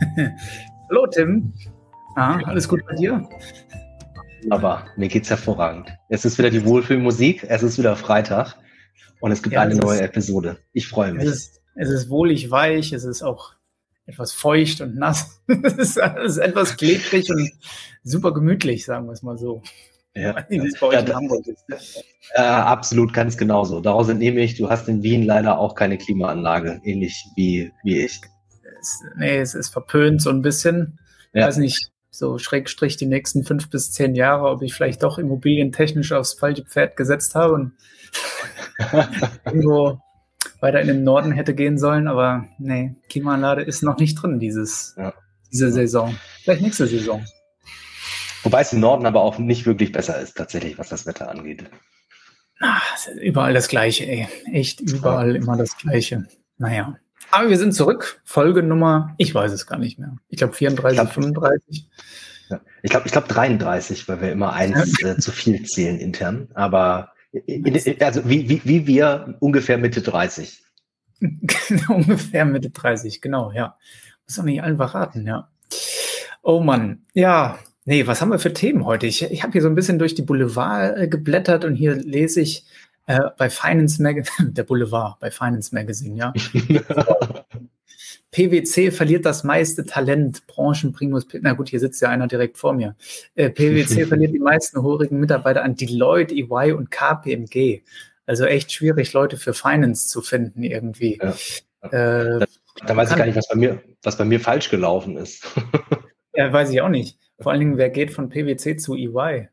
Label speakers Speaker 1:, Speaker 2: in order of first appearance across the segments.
Speaker 1: Hallo Tim. Ah, alles gut bei dir?
Speaker 2: Aber mir geht's hervorragend. Es ist wieder die Wohlfühlmusik, es ist wieder Freitag und es gibt ja, eine neue ist, Episode. Ich freue mich.
Speaker 1: Es ist, es ist wohlig weich, es ist auch etwas feucht und nass. es, ist, es ist etwas klebrig und super gemütlich, sagen wir es mal so.
Speaker 2: Ja, es ja, ist. Äh, absolut, ganz genauso. Daraus entnehme ich, du hast in Wien leider auch keine Klimaanlage, ähnlich wie, wie ich.
Speaker 1: Es, nee, es ist verpönt so ein bisschen. Ich ja. weiß nicht, so Schrägstrich die nächsten fünf bis zehn Jahre, ob ich vielleicht doch immobilientechnisch aufs falsche Pferd gesetzt habe und irgendwo weiter in den Norden hätte gehen sollen, aber nee, Klimaanlage ist noch nicht drin dieses, ja. diese Saison. Vielleicht nächste Saison.
Speaker 2: Wobei es im Norden aber auch nicht wirklich besser ist, tatsächlich, was das Wetter angeht.
Speaker 1: Ach, überall das Gleiche, ey. Echt überall immer das Gleiche. Naja. Aber wir sind zurück. Folge Nummer, ich weiß es gar nicht mehr. Ich glaube 34, ich glaub, 35.
Speaker 2: Ja. Ich glaube ich glaub 33, weil wir immer eins äh, zu viel zählen intern. Aber in, also wie, wie, wie wir ungefähr Mitte 30.
Speaker 1: ungefähr Mitte 30, genau, ja. Muss doch nicht einfach raten, ja. Oh Mann, ja, Nee, was haben wir für Themen heute? Ich, ich habe hier so ein bisschen durch die Boulevard äh, geblättert und hier lese ich äh, bei Finance Magazine, der Boulevard bei Finance Magazine, ja. PwC verliert das meiste Talent, Branchenprimus. Na gut, hier sitzt ja einer direkt vor mir. Äh, PwC verliert die meisten horigen Mitarbeiter an Deloitte, EY und KPMG. Also echt schwierig, Leute für Finance zu finden irgendwie. Ja.
Speaker 2: Äh, da, da weiß ich gar nicht, was bei mir, was bei mir falsch gelaufen ist.
Speaker 1: ja, weiß ich auch nicht. Vor allen Dingen, wer geht von PwC zu EY?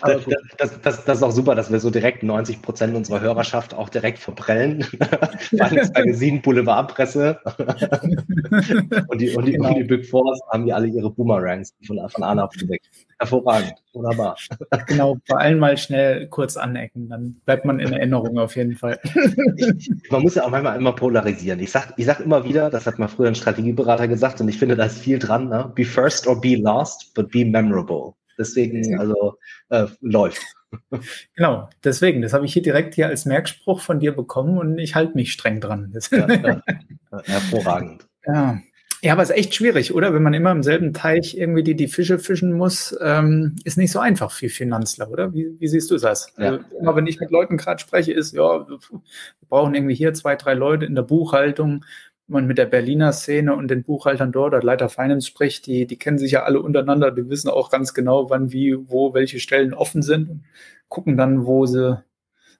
Speaker 2: das, das, das, das, ist auch super, dass wir so direkt 90 Prozent unserer Hörerschaft auch direkt verprellen. Finance Magazine, Boulevardpresse. und, die, und, die, genau. und die Big Fours haben die alle ihre Boomerangs von, von A nach B weg. Hervorragend, wunderbar.
Speaker 1: Genau, bei allen mal schnell kurz anecken, dann bleibt man in Erinnerung auf jeden Fall.
Speaker 2: man muss ja auch manchmal immer polarisieren. Ich sage ich sag immer wieder, das hat mal früher ein Strategieberater gesagt und ich finde, da ist viel dran. Ne? Be first or be last, but be memorable. Deswegen, also äh, läuft.
Speaker 1: Genau, deswegen, das habe ich hier direkt hier als Merkspruch von dir bekommen und ich halte mich streng dran. Ja, ja.
Speaker 2: Hervorragend.
Speaker 1: Ja. Ja, aber es ist echt schwierig, oder? Wenn man immer im selben Teich irgendwie die, die Fische fischen muss, ähm, ist nicht so einfach für Finanzler, oder? Wie, wie siehst du das? Ja. Also, immer wenn ich mit Leuten gerade spreche, ist, ja, wir brauchen irgendwie hier zwei, drei Leute in der Buchhaltung. Wenn man mit der Berliner Szene und den Buchhaltern dort oder Leiter Finance spricht, die, die kennen sich ja alle untereinander, die wissen auch ganz genau, wann, wie, wo, welche Stellen offen sind und gucken dann, wo sie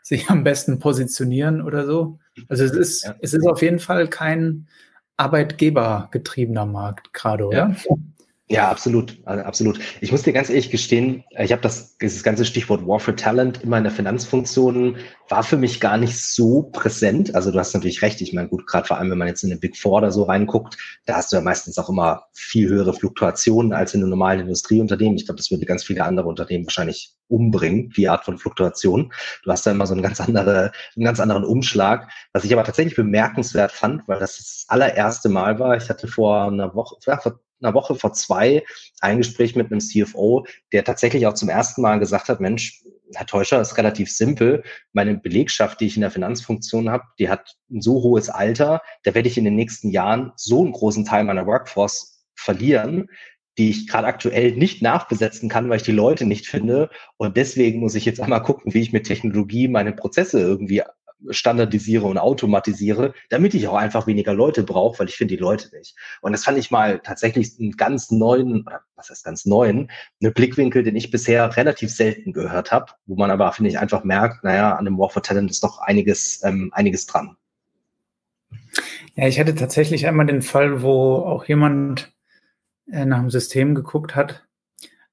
Speaker 1: sich am besten positionieren oder so. Also es ist, ja. es ist auf jeden Fall kein, arbeitgebergetriebener Markt gerade, oder?
Speaker 2: Ja. Ja, absolut, also absolut. Ich muss dir ganz ehrlich gestehen, ich habe das, dieses ganze Stichwort War for Talent immer in der Finanzfunktion war für mich gar nicht so präsent. Also du hast natürlich recht. Ich meine, gut, gerade vor allem, wenn man jetzt in eine Big Four oder so reinguckt, da hast du ja meistens auch immer viel höhere Fluktuationen als in einem normalen Industrieunternehmen. Ich glaube, das würde ganz viele andere Unternehmen wahrscheinlich umbringen, die Art von Fluktuation. Du hast da immer so einen ganz andere, einen ganz anderen Umschlag. Was ich aber tatsächlich bemerkenswert fand, weil das das allererste Mal war. Ich hatte vor einer Woche, ja, vor einer Woche, vor zwei, ein Gespräch mit einem CFO, der tatsächlich auch zum ersten Mal gesagt hat, Mensch, Herr Teuscher, ist relativ simpel. Meine Belegschaft, die ich in der Finanzfunktion habe, die hat ein so hohes Alter, da werde ich in den nächsten Jahren so einen großen Teil meiner Workforce verlieren, die ich gerade aktuell nicht nachbesetzen kann, weil ich die Leute nicht finde. Und deswegen muss ich jetzt einmal gucken, wie ich mit Technologie meine Prozesse irgendwie standardisiere und automatisiere, damit ich auch einfach weniger Leute brauche, weil ich finde die Leute nicht. Und das fand ich mal tatsächlich einen ganz neuen, was heißt ganz neuen, einen Blickwinkel, den ich bisher relativ selten gehört habe, wo man aber, finde ich, einfach merkt, naja, an dem War for Talent ist doch einiges, ähm, einiges dran.
Speaker 1: Ja, ich hatte tatsächlich einmal den Fall, wo auch jemand äh, nach dem System geguckt hat,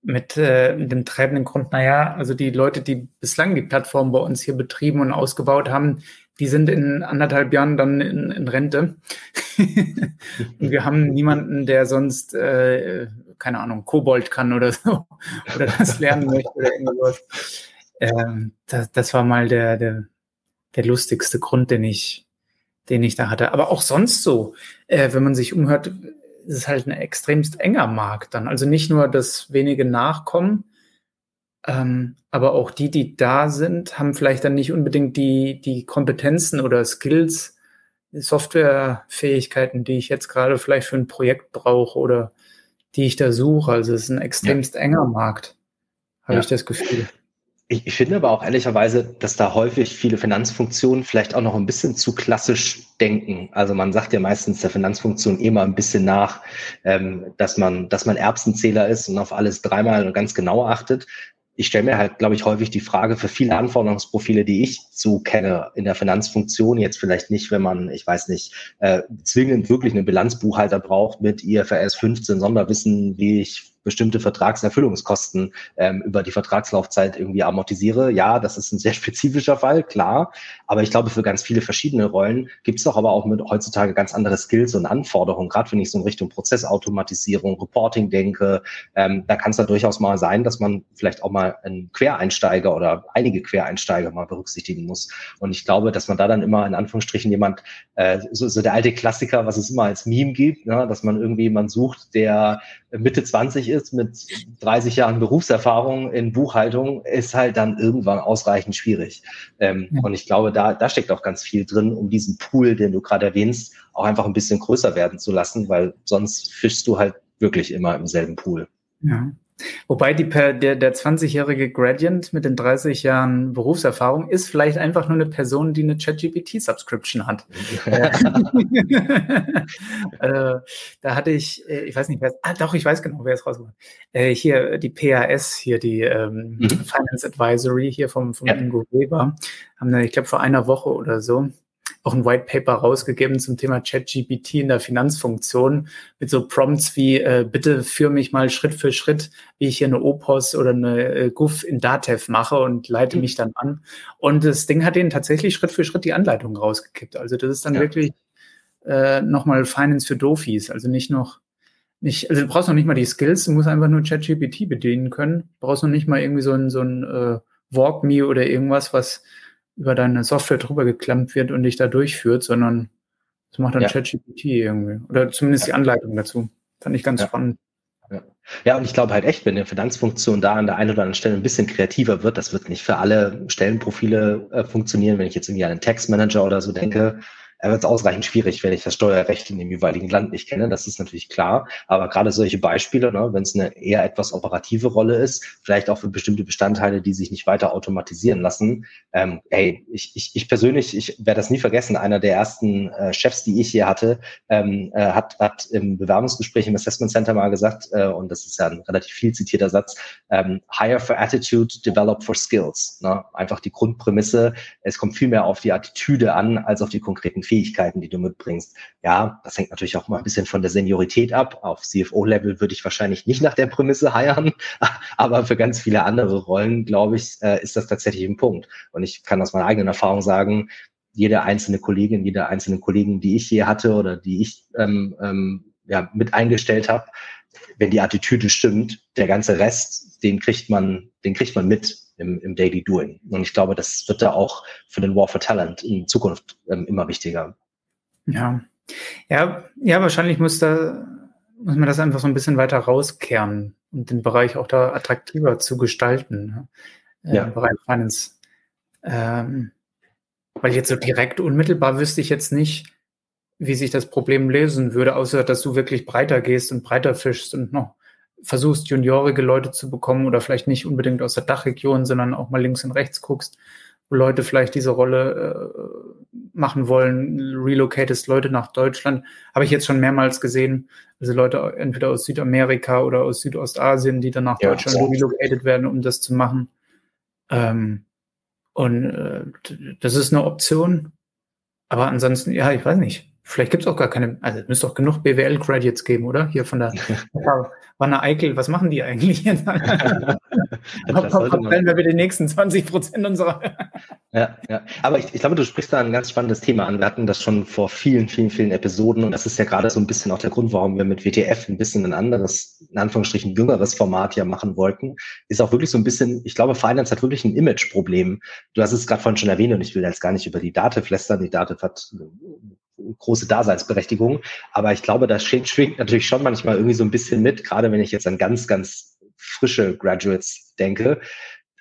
Speaker 1: mit äh, dem treibenden Grund, naja, also die Leute, die bislang die Plattform bei uns hier betrieben und ausgebaut haben, die sind in anderthalb Jahren dann in, in Rente. und wir haben niemanden, der sonst, äh, keine Ahnung, Kobold kann oder so, oder das lernen möchte oder irgendwas. Ähm, das, das war mal der, der, der lustigste Grund, den ich, den ich da hatte. Aber auch sonst so, äh, wenn man sich umhört, ist es halt ein extremst enger Markt dann. Also nicht nur das wenige Nachkommen, ähm, aber auch die, die da sind, haben vielleicht dann nicht unbedingt die, die Kompetenzen oder Skills, Softwarefähigkeiten, die ich jetzt gerade vielleicht für ein Projekt brauche oder die ich da suche. Also es ist ein extremst ja. enger Markt, habe ja. ich das Gefühl.
Speaker 2: Ich, ich finde aber auch ehrlicherweise, dass da häufig viele Finanzfunktionen vielleicht auch noch ein bisschen zu klassisch denken. Also man sagt ja meistens der Finanzfunktion immer ein bisschen nach, ähm, dass man, dass man Erbsenzähler ist und auf alles dreimal ganz genau achtet ich stelle mir halt, glaube ich, häufig die Frage für viele Anforderungsprofile, die ich so kenne in der Finanzfunktion, jetzt vielleicht nicht, wenn man, ich weiß nicht, äh, zwingend wirklich einen Bilanzbuchhalter braucht mit IFRS 15 Sonderwissen, wie ich bestimmte Vertragserfüllungskosten ähm, über die Vertragslaufzeit irgendwie amortisiere. Ja, das ist ein sehr spezifischer Fall, klar. Aber ich glaube, für ganz viele verschiedene Rollen gibt es doch aber auch mit heutzutage ganz andere Skills und Anforderungen, gerade wenn ich so in Richtung Prozessautomatisierung, Reporting denke. Ähm, da kann es da durchaus mal sein, dass man vielleicht auch mal einen Quereinsteiger oder einige Quereinsteiger mal berücksichtigen muss. Und ich glaube, dass man da dann immer in Anführungsstrichen jemand, äh, so, so der alte Klassiker, was es immer als Meme gibt, ne, dass man irgendwie jemand sucht, der Mitte 20 ist mit 30 Jahren Berufserfahrung in Buchhaltung, ist halt dann irgendwann ausreichend schwierig. Ähm, ja. Und ich glaube, da, da steckt auch ganz viel drin, um diesen Pool, den du gerade erwähnst, auch einfach ein bisschen größer werden zu lassen, weil sonst fischst du halt wirklich immer im selben Pool.
Speaker 1: Ja. Wobei die, der, der 20-jährige Gradient mit den 30 Jahren Berufserfahrung ist vielleicht einfach nur eine Person, die eine ChatGPT-Subscription hat. äh, da hatte ich, äh, ich weiß nicht, wer ah doch, ich weiß genau, wer es rausgebracht äh, Hier die PAS, hier die ähm, mhm. Finance Advisory hier vom, vom ja. Ingo Weber, haben da, ich glaube, vor einer Woche oder so auch ein White Paper rausgegeben zum Thema ChatGPT in der Finanzfunktion mit so Prompts wie äh, bitte führe mich mal Schritt für Schritt, wie ich hier eine Opos oder eine äh, GUF in Datev mache und leite mhm. mich dann an. Und das Ding hat ihnen tatsächlich Schritt für Schritt die Anleitung rausgekippt. Also das ist dann ja. wirklich äh, nochmal Finance für Dofis. Also nicht noch nicht, also du brauchst noch nicht mal die Skills, du musst einfach nur ChatGPT bedienen können. Du brauchst noch nicht mal irgendwie so ein, so ein äh, Walk Me oder irgendwas, was über deine Software drüber geklemmt wird und dich da durchführt, sondern das macht dann ja. ChatGPT irgendwie. Oder zumindest ja. die Anleitung dazu. Fand ich ganz
Speaker 2: ja.
Speaker 1: spannend.
Speaker 2: Ja. ja, und ich glaube halt echt, wenn eine Finanzfunktion da an der einen oder anderen Stelle ein bisschen kreativer wird, das wird nicht für alle Stellenprofile äh, funktionieren. Wenn ich jetzt irgendwie an einen Textmanager oder so denke, er wird es ausreichend schwierig, wenn ich das Steuerrecht in dem jeweiligen Land nicht kenne. Das ist natürlich klar. Aber gerade solche Beispiele, ne, wenn es eine eher etwas operative Rolle ist, vielleicht auch für bestimmte Bestandteile, die sich nicht weiter automatisieren lassen. Ähm, ey, ich, ich, ich persönlich, ich werde das nie vergessen. Einer der ersten äh, Chefs, die ich hier hatte, ähm, äh, hat, hat im Bewerbungsgespräch im Assessment Center mal gesagt, äh, und das ist ja ein relativ viel zitierter Satz, ähm, hire for attitude, develop for skills. Ne? Einfach die Grundprämisse, es kommt viel mehr auf die Attitüde an, als auf die konkreten Fähigkeiten, die du mitbringst. Ja, das hängt natürlich auch mal ein bisschen von der Seniorität ab. Auf CFO-Level würde ich wahrscheinlich nicht nach der Prämisse heiern, aber für ganz viele andere Rollen, glaube ich, äh, ist das tatsächlich ein Punkt. Und ich kann aus meiner eigenen Erfahrung sagen, jede einzelne Kollegin, jede einzelne Kollegin, die ich hier hatte oder die ich ähm, ähm, ja, mit eingestellt habe, wenn die Attitüde stimmt, der ganze Rest, den kriegt man, den kriegt man mit im, im Daily Doing. Und ich glaube, das wird da auch für den War for Talent in Zukunft ähm, immer wichtiger.
Speaker 1: Ja. Ja, ja, wahrscheinlich muss da, muss man das einfach so ein bisschen weiter rauskehren und den Bereich auch da attraktiver zu gestalten. Äh, ja. Im Bereich Finance. Ähm, weil jetzt so direkt unmittelbar wüsste ich jetzt nicht, wie sich das Problem lösen würde, außer dass du wirklich breiter gehst und breiter fischst und noch versuchst, juniorige Leute zu bekommen oder vielleicht nicht unbedingt aus der Dachregion, sondern auch mal links und rechts guckst, wo Leute vielleicht diese Rolle äh, machen wollen, relocatest Leute nach Deutschland. Habe ich jetzt schon mehrmals gesehen. Also Leute entweder aus Südamerika oder aus Südostasien, die dann nach ja, Deutschland so. relocated werden, um das zu machen. Ähm, und äh, das ist eine Option. Aber ansonsten, ja, ich weiß nicht. Vielleicht gibt es auch gar keine, also es müsste doch genug BWL-Graduates geben, oder? Hier von der Wanne Eickel, was machen die eigentlich? Verteilen wir mit den nächsten 20 Prozent unserer.
Speaker 2: ja, ja. Aber ich, ich glaube, du sprichst da ein ganz spannendes Thema an. Wir hatten das schon vor vielen, vielen, vielen Episoden und das ist ja gerade so ein bisschen auch der Grund, warum wir mit WTF ein bisschen ein anderes, in Anführungsstrichen jüngeres Format ja machen wollten. Ist auch wirklich so ein bisschen, ich glaube, Finance hat wirklich ein Image-Problem. Du hast es gerade vorhin schon erwähnt und ich will jetzt gar nicht über die Datev lästern. Die Datev hat große Daseinsberechtigung. Aber ich glaube, das schwingt, natürlich schon manchmal irgendwie so ein bisschen mit, gerade wenn ich jetzt an ganz, ganz frische Graduates denke.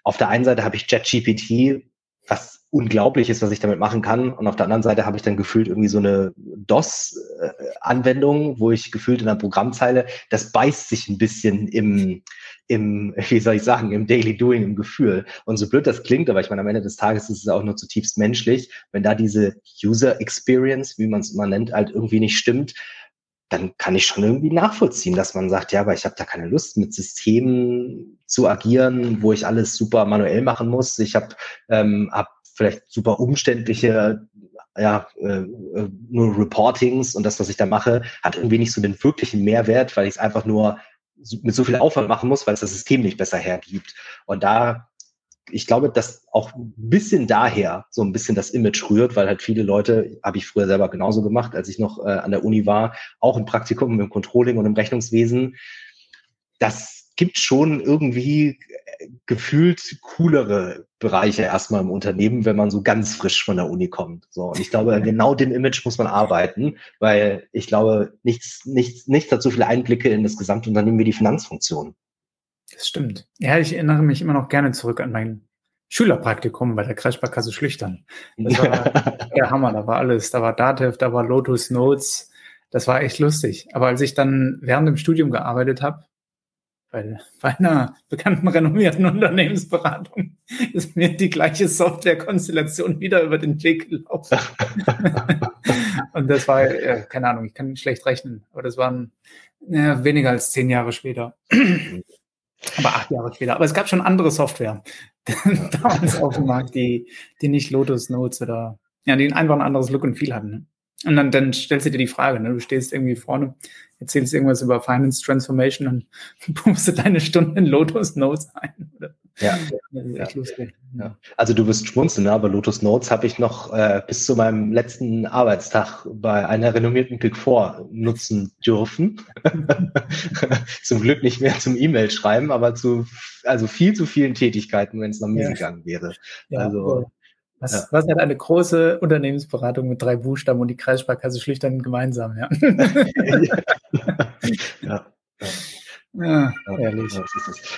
Speaker 2: Auf der einen Seite habe ich ChatGPT, was unglaublich ist, was ich damit machen kann. Und auf der anderen Seite habe ich dann gefühlt irgendwie so eine DOS-Anwendung, wo ich gefühlt in der Programmzeile, das beißt sich ein bisschen im, im, wie soll ich sagen, im Daily Doing, im Gefühl. Und so blöd das klingt, aber ich meine, am Ende des Tages ist es auch nur zutiefst menschlich, wenn da diese User Experience, wie man es immer nennt, halt irgendwie nicht stimmt, dann kann ich schon irgendwie nachvollziehen, dass man sagt, ja, aber ich habe da keine Lust, mit Systemen zu agieren, wo ich alles super manuell machen muss. Ich habe ähm, hab vielleicht super umständliche ja, äh, äh, nur Reportings und das, was ich da mache, hat irgendwie nicht so den wirklichen Mehrwert, weil ich es einfach nur mit so viel Aufwand machen muss, weil es das System nicht besser hergibt. Und da, ich glaube, dass auch ein bisschen daher so ein bisschen das Image rührt, weil halt viele Leute, habe ich früher selber genauso gemacht, als ich noch äh, an der Uni war, auch im Praktikum im Controlling und im Rechnungswesen, das gibt schon irgendwie gefühlt coolere Bereiche erstmal im Unternehmen, wenn man so ganz frisch von der Uni kommt. So, und ich glaube, genau dem Image muss man arbeiten, weil ich glaube, nichts, nichts, nichts hat so viele Einblicke in das Gesamtunternehmen wie die Finanzfunktion.
Speaker 1: Das stimmt. Ja, ich erinnere mich immer noch gerne zurück an mein Schülerpraktikum bei der Kreissparkasse Schlüchtern. Das war der Hammer, da war alles. Da war Datev, da war Lotus Notes. Das war echt lustig. Aber als ich dann während dem Studium gearbeitet habe, bei, bei einer bekannten, renommierten Unternehmensberatung ist mir die gleiche Softwarekonstellation wieder über den Weg gelaufen. und das war, äh, keine Ahnung, ich kann schlecht rechnen, aber das waren äh, weniger als zehn Jahre später. aber acht Jahre später. Aber es gab schon andere Software damals auf dem Markt, die, die nicht Lotus Notes oder ja, die einfach ein anderes Look und Feel hatten. Und dann, dann stellst du dir die Frage, ne? du stehst irgendwie vorne, erzählst irgendwas über Finance Transformation und buchst deine Stunden in Lotus Notes ein. Oder?
Speaker 2: Ja. ja. ja. Also du wirst schmunzeln, ne? aber Lotus Notes habe ich noch äh, bis zu meinem letzten Arbeitstag bei einer renommierten Big Four nutzen dürfen. zum Glück nicht mehr zum E-Mail schreiben, aber zu also viel zu vielen Tätigkeiten, wenn es nach mir ja. gegangen wäre. Ja, also cool.
Speaker 1: Was, ja. was hat eine große Unternehmensberatung mit drei Buchstaben und die Kreissparkasse Schlüchtern gemeinsam? Ja.
Speaker 2: ja. Ja, ehrlich. Ja,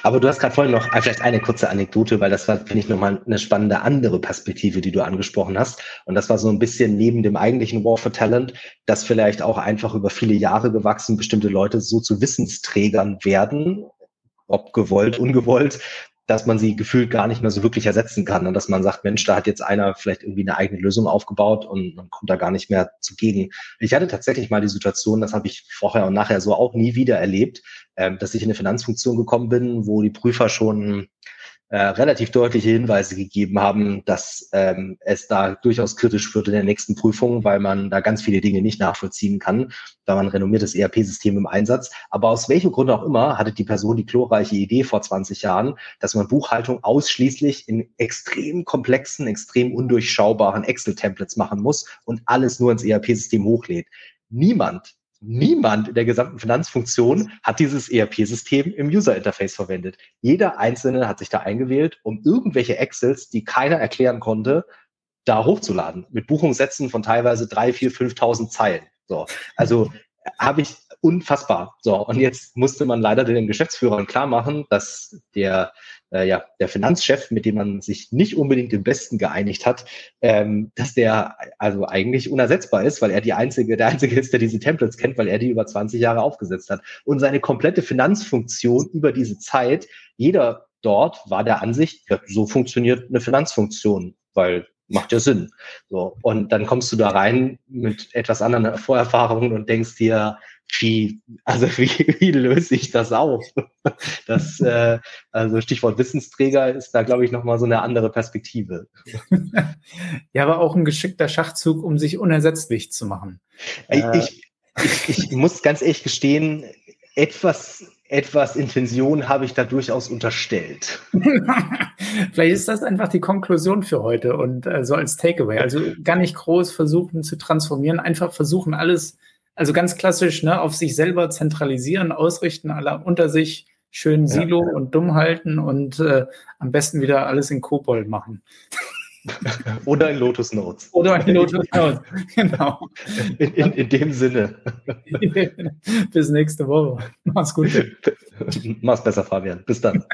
Speaker 2: Aber du hast gerade vorhin noch vielleicht eine kurze Anekdote, weil das war, finde ich, nochmal eine spannende andere Perspektive, die du angesprochen hast. Und das war so ein bisschen neben dem eigentlichen War for Talent, dass vielleicht auch einfach über viele Jahre gewachsen bestimmte Leute so zu Wissensträgern werden, ob gewollt, ungewollt, dass man sie gefühlt gar nicht mehr so wirklich ersetzen kann und dass man sagt, Mensch, da hat jetzt einer vielleicht irgendwie eine eigene Lösung aufgebaut und man kommt da gar nicht mehr zugegen. Ich hatte tatsächlich mal die Situation, das habe ich vorher und nachher so auch nie wieder erlebt, äh, dass ich in eine Finanzfunktion gekommen bin, wo die Prüfer schon äh, relativ deutliche Hinweise gegeben haben, dass ähm, es da durchaus kritisch wird in der nächsten Prüfung, weil man da ganz viele Dinge nicht nachvollziehen kann. Da ein renommiertes ERP-System im Einsatz. Aber aus welchem Grund auch immer hatte die Person die glorreiche Idee vor 20 Jahren, dass man Buchhaltung ausschließlich in extrem komplexen, extrem undurchschaubaren Excel-Templates machen muss und alles nur ins ERP-System hochlädt. Niemand Niemand in der gesamten Finanzfunktion hat dieses ERP-System im User-Interface verwendet. Jeder Einzelne hat sich da eingewählt, um irgendwelche Excels, die keiner erklären konnte, da hochzuladen. Mit Buchungssätzen von teilweise drei, vier, 5.000 Zeilen. So. Also habe ich unfassbar. So, und jetzt musste man leider den Geschäftsführern klar machen, dass der, äh, ja, der Finanzchef, mit dem man sich nicht unbedingt im Besten geeinigt hat, ähm, dass der also eigentlich unersetzbar ist, weil er die einzige, der einzige ist, der diese Templates kennt, weil er die über 20 Jahre aufgesetzt hat. Und seine komplette Finanzfunktion über diese Zeit, jeder dort war der Ansicht, ja, so funktioniert eine Finanzfunktion, weil macht ja Sinn. So. Und dann kommst du da rein mit etwas anderen Vorerfahrungen und denkst dir, wie, also wie, wie löse ich das auf? Das, äh, also Stichwort Wissensträger ist da, glaube ich, nochmal so eine andere Perspektive.
Speaker 1: ja, aber auch ein geschickter Schachzug, um sich unersetzlich zu machen.
Speaker 2: Ich, äh, ich, ich, ich muss ganz ehrlich gestehen, etwas etwas Intention habe ich da durchaus unterstellt.
Speaker 1: Vielleicht ist das einfach die Konklusion für heute und äh, so als Takeaway. Also gar nicht groß versuchen zu transformieren, einfach versuchen alles, also ganz klassisch, ne, auf sich selber zentralisieren, ausrichten, alle unter sich schön Silo ja. und dumm halten und äh, am besten wieder alles in Kobold machen.
Speaker 2: Oder in Lotus Notes.
Speaker 1: Oder in Lotus Notes, genau.
Speaker 2: In, in, in dem Sinne.
Speaker 1: Bis nächste Woche. Mach's gut.
Speaker 2: Mach's besser, Fabian. Bis dann.